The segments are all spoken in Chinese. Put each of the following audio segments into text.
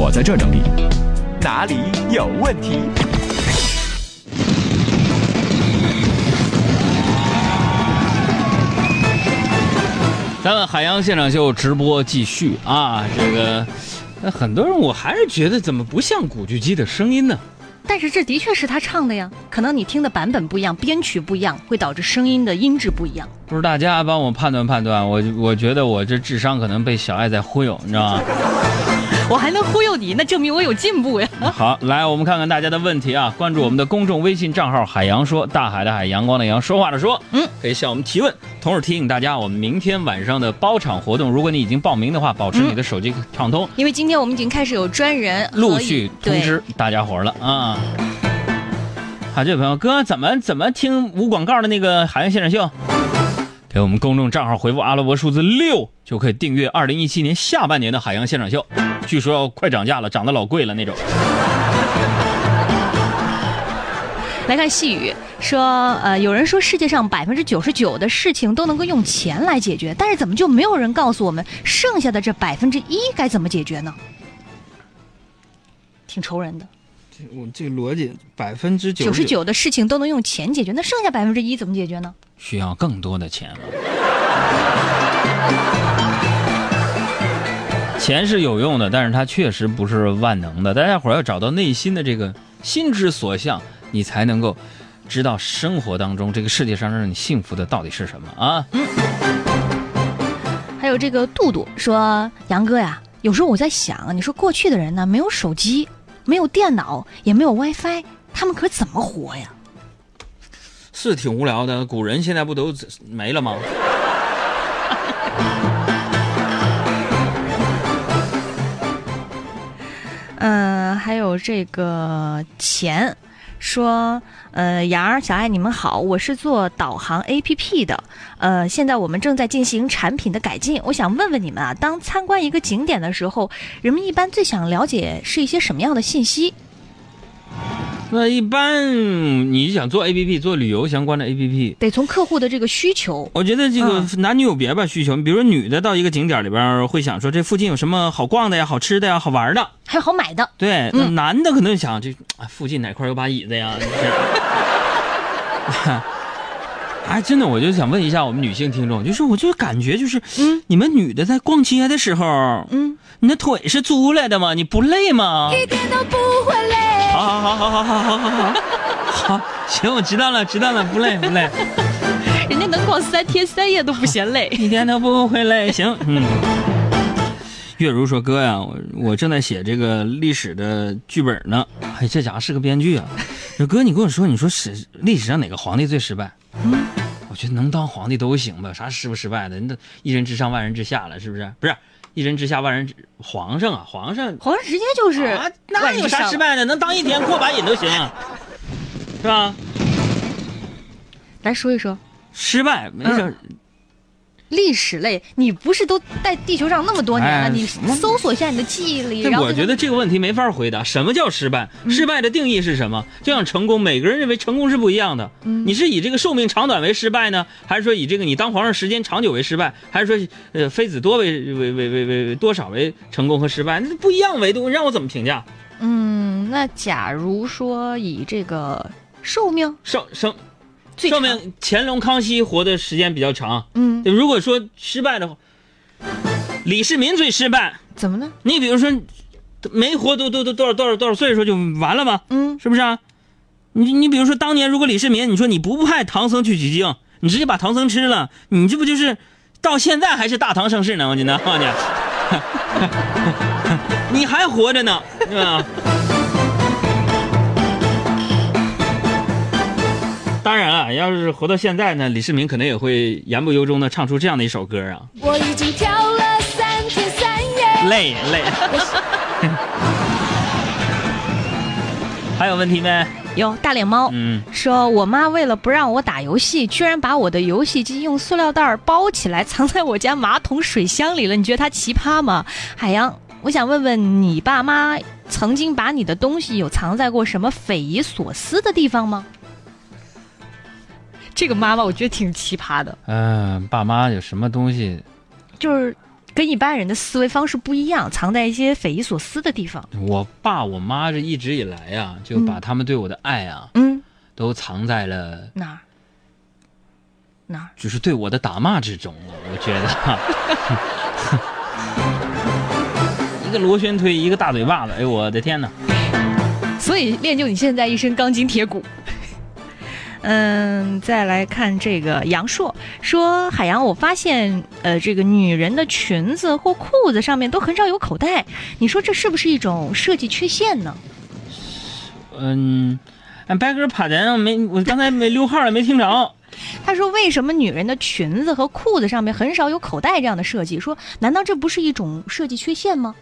我在这整理。哪里有问题？咱们海洋现场秀直播继续啊！这个，那很多人我还是觉得怎么不像古巨基的声音呢？但是这的确是他唱的呀，可能你听的版本不一样，编曲不一样，会导致声音的音质不一样。不是大家帮我判断判断，我我觉得我这智商可能被小爱在忽悠，你知道吗？我还能忽悠你，那证明我有进步呀。好，来我们看看大家的问题啊！关注我们的公众微信账号“海洋说”，大海的海，阳光的阳，说话的说，嗯，可以向我们提问。同时提醒大家，我们明天晚上的包场活动，如果你已经报名的话，保持你的手机畅通，因为今天我们已经开始有专人陆续通知大家伙了啊。好，这位朋友，哥怎么怎么听无广告的那个海洋现场秀？给我们公众账号回复阿拉伯数字六，就可以订阅二零一七年下半年的海洋现场秀。据说要快涨价了，涨得老贵了那种。来看细雨说，呃，有人说世界上百分之九十九的事情都能够用钱来解决，但是怎么就没有人告诉我们剩下的这百分之一该怎么解决呢？挺愁人的。这我这个逻辑，百分之九十九的事情都能用钱解决，那剩下百分之一怎么解决呢？需要更多的钱了。钱是有用的，但是它确实不是万能的。大家伙要找到内心的这个心之所向，你才能够知道生活当中这个世界上让你幸福的到底是什么啊。嗯。还有这个杜杜说：“杨哥呀，有时候我在想，你说过去的人呢，没有手机，没有电脑，也没有 WiFi，他们可怎么活呀？”是挺无聊的，古人现在不都没了吗？嗯，还有这个钱，说，呃，杨儿、小爱，你们好，我是做导航 APP 的，呃，现在我们正在进行产品的改进，我想问问你们啊，当参观一个景点的时候，人们一般最想了解是一些什么样的信息？那一般你想做 A P P 做旅游相关的 A P P，得从客户的这个需求。我觉得这个男女有别吧，需求。你比如说女的到一个景点里边会想说这附近有什么好逛的呀、好吃的呀、好玩的，还有好买的。对，那男的可能想这附近哪块有把椅子呀？哎，真的，我就想问一下我们女性听众，就是我就感觉就是，嗯，你们女的在逛街的时候，嗯，你的腿是租来的吗？你不累吗？一点都不会累。好好好好好好好好好，好行，我知道了知道了，不累不累。人家能逛三天三夜都不嫌累，一点都不会累。行，嗯。月如说：“哥呀，我我正在写这个历史的剧本呢。哎，这家伙是个编剧啊。说哥，你跟我说，你说史历史上哪个皇帝最失败？嗯，我觉得能当皇帝都行吧，啥失不失败的？你都一人之上万人之下了，是不是？不是。”一人之下，万人之皇上啊！皇上，皇上直接就是啊，那有啥失败的？能当一天过把瘾都行，是吧？来说一说，失败没事。历史类，你不是都在地球上那么多年了？你搜索一下你的记忆里。我觉得这个问题没法回答。什么叫失败？失败的定义是什么？就像成功，每个人认为成功是不一样的。你是以这个寿命长短为失败呢，还是说以这个你当皇上时间长久为失败，还是说呃妃子多为为为为为多少为成功和失败？那不一样维度，让我怎么评价？嗯，那假如说以这个寿命寿寿。说明乾隆、康熙活的时间比较长。嗯，如果说失败的话，李世民最失败。怎么呢？你比如说，没活都都都多少多少多少岁数就完了吗？嗯，是不是啊？你你比如说当年如果李世民，你说你不派唐僧去取经，你直接把唐僧吃了，你这不就是到现在还是大唐盛世呢？我觉得，你还活着呢，是吧？当然了，要是活到现在呢，李世民可能也会言不由衷的唱出这样的一首歌啊。我已经跳了三天三夜。累累。还有问题没？有大脸猫，嗯，说我妈为了不让我打游戏，居然把我的游戏机用塑料袋包起来，藏在我家马桶水箱里了。你觉得他奇葩吗？海洋，我想问问你爸妈，曾经把你的东西有藏在过什么匪夷所思的地方吗？这个妈妈我觉得挺奇葩的。嗯，爸妈有什么东西，就是跟一般人的思维方式不一样，藏在一些匪夷所思的地方。我爸我妈这一直以来呀、就把他们对我的爱啊，嗯，都藏在了哪儿？哪儿？就是对我的打骂之中了。我觉得，一个螺旋推，一个大嘴巴子，哎呦我的天哪！所以练就你现在一身钢筋铁骨。嗯，再来看这个杨硕说：“海洋，我发现呃，这个女人的裙子或裤子上面都很少有口袋，你说这是不是一种设计缺陷呢？”嗯，俺白哥趴咱没，我刚才没溜号了，没听着。他说：“为什么女人的裙子和裤子上面很少有口袋这样的设计？说难道这不是一种设计缺陷吗？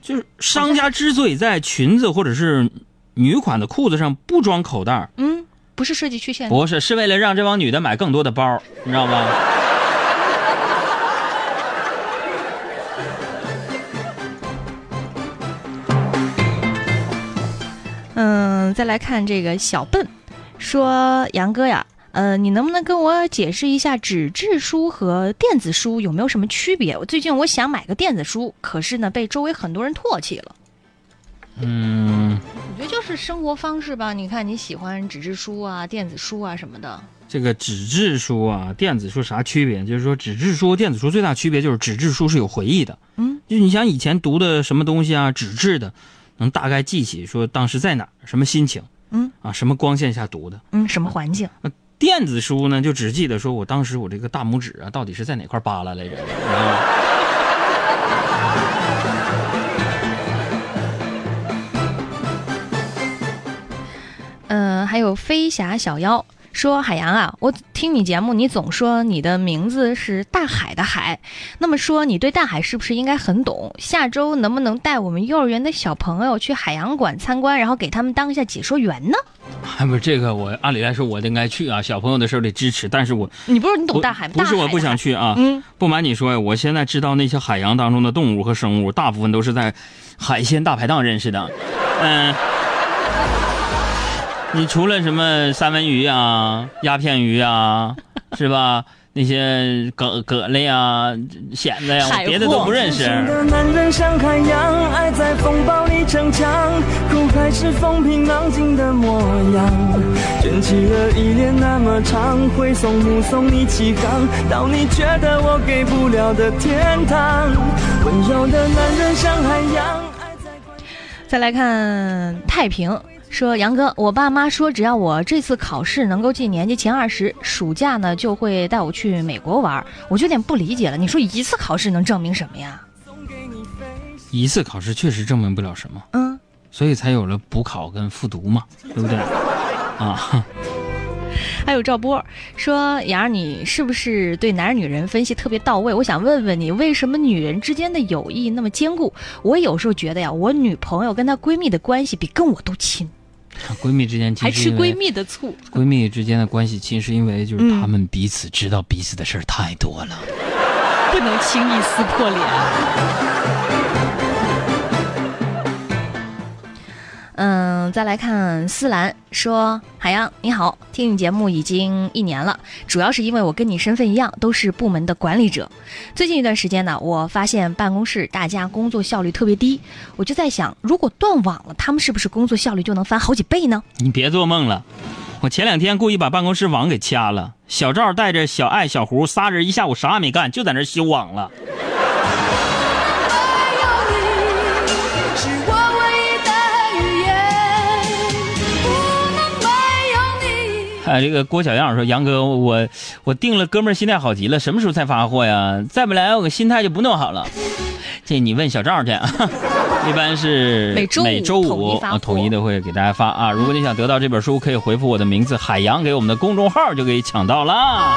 就是商家之所以在裙子或者是女款的裤子上不装口袋儿，嗯，不是设计缺陷。不是，是为了让这帮女的买更多的包，你知道吗？嗯，再来看这个小笨，说杨哥呀，呃，你能不能跟我解释一下纸质书和电子书有没有什么区别？我最近我想买个电子书，可是呢被周围很多人唾弃了。嗯，是生活方式吧。你看你喜欢纸质书啊、电子书啊什么的。这个纸质书啊、电子书啥区别？就是说，纸质书、电子书最大区别就是纸质书是有回忆的。嗯，就你想以前读的什么东西啊，纸质的，能大概记起说当时在哪儿，什么心情，嗯啊，什么光线下读的。嗯，什么环境？电子书呢，就只记得说我当时我这个大拇指啊，到底是在哪块扒拉来着？然后飞侠小妖说：“海洋啊，我听你节目，你总说你的名字是大海的海，那么说你对大海是不是应该很懂？下周能不能带我们幼儿园的小朋友去海洋馆参观，然后给他们当一下解说员呢？还 不是这个，我按理来说我应该去啊，小朋友的事儿得支持，但是我你不是你懂大海吗？不是我不想去。去啊。嗯，不瞒你说呀，我现在知道那些海洋当中的动物和生物，大部分都是在海鲜大排档认识的。嗯，你除了什么三文鱼啊、鸦片鱼啊，是吧？那些蛤蛤蜊啊、蚬子呀，我别的都不认识。的男人像海洋，爱在风暴里逞强，苦海是风平浪静的模样。卷起了依恋那么长，挥送目送你起航，到你觉得我给不了的天堂。温柔的男人像海洋，爱在光再来看太平说：“杨哥，我爸妈说只要我这次考试能够进年级前二十，暑假呢就会带我去美国玩。我就有点不理解了，你说一次考试能证明什么呀？一次考试确实证明不了什么，嗯，所以才有了补考跟复读嘛，对不对？啊，还有赵波说：杨儿，你是不是对男人女人分析特别到位？我想问问你，为什么女人之间的友谊那么坚固？我有时候觉得呀，我女朋友跟她闺蜜的关系比跟我都亲，闺蜜之间亲还吃闺蜜的醋，闺蜜之间的关系亲，是因为就是嗯她们彼此知道彼此的事儿太多了。不能轻易撕破脸。嗯，再来看思兰说：“海洋你好，听你节目已经一年了，主要是因为我跟你身份一样，都是部门的管理者。最近一段时间呢，我发现办公室大家工作效率特别低，我就在想，如果断网了，他们是不是工作效率就能翻好几倍呢？你别做梦了，我前两天故意把办公室网给掐了，小赵带着小爱、小胡仨人一下午啥也没干，就在那修网了。你。哎，这个郭小样说：“杨哥，我我定了，哥们儿心态好极了，什么时候才发货呀？再不来，我心态就不弄好了。这你问小赵去啊，一般是每周五每周五统一啊统一的会给大家发啊。如果你想得到这本书，可以回复我的名字海洋给我们的公众号，就可以抢到啦。